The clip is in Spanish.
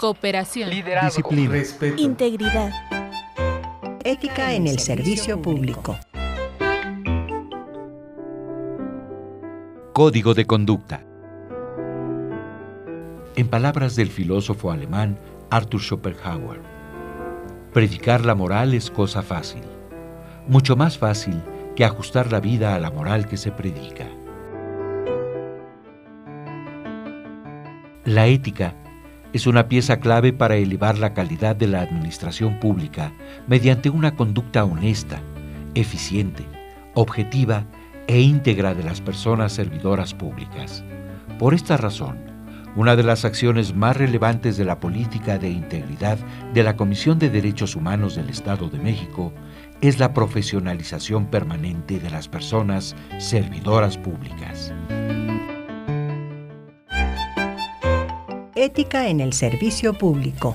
Cooperación. Disciplina. Respeto. Integridad. Ética en el servicio público. Código de conducta. En palabras del filósofo alemán Arthur Schopenhauer, predicar la moral es cosa fácil, mucho más fácil que ajustar la vida a la moral que se predica. La ética es una pieza clave para elevar la calidad de la administración pública mediante una conducta honesta, eficiente, objetiva e íntegra de las personas servidoras públicas. Por esta razón, una de las acciones más relevantes de la política de integridad de la Comisión de Derechos Humanos del Estado de México es la profesionalización permanente de las personas servidoras públicas. Ética en el servicio público.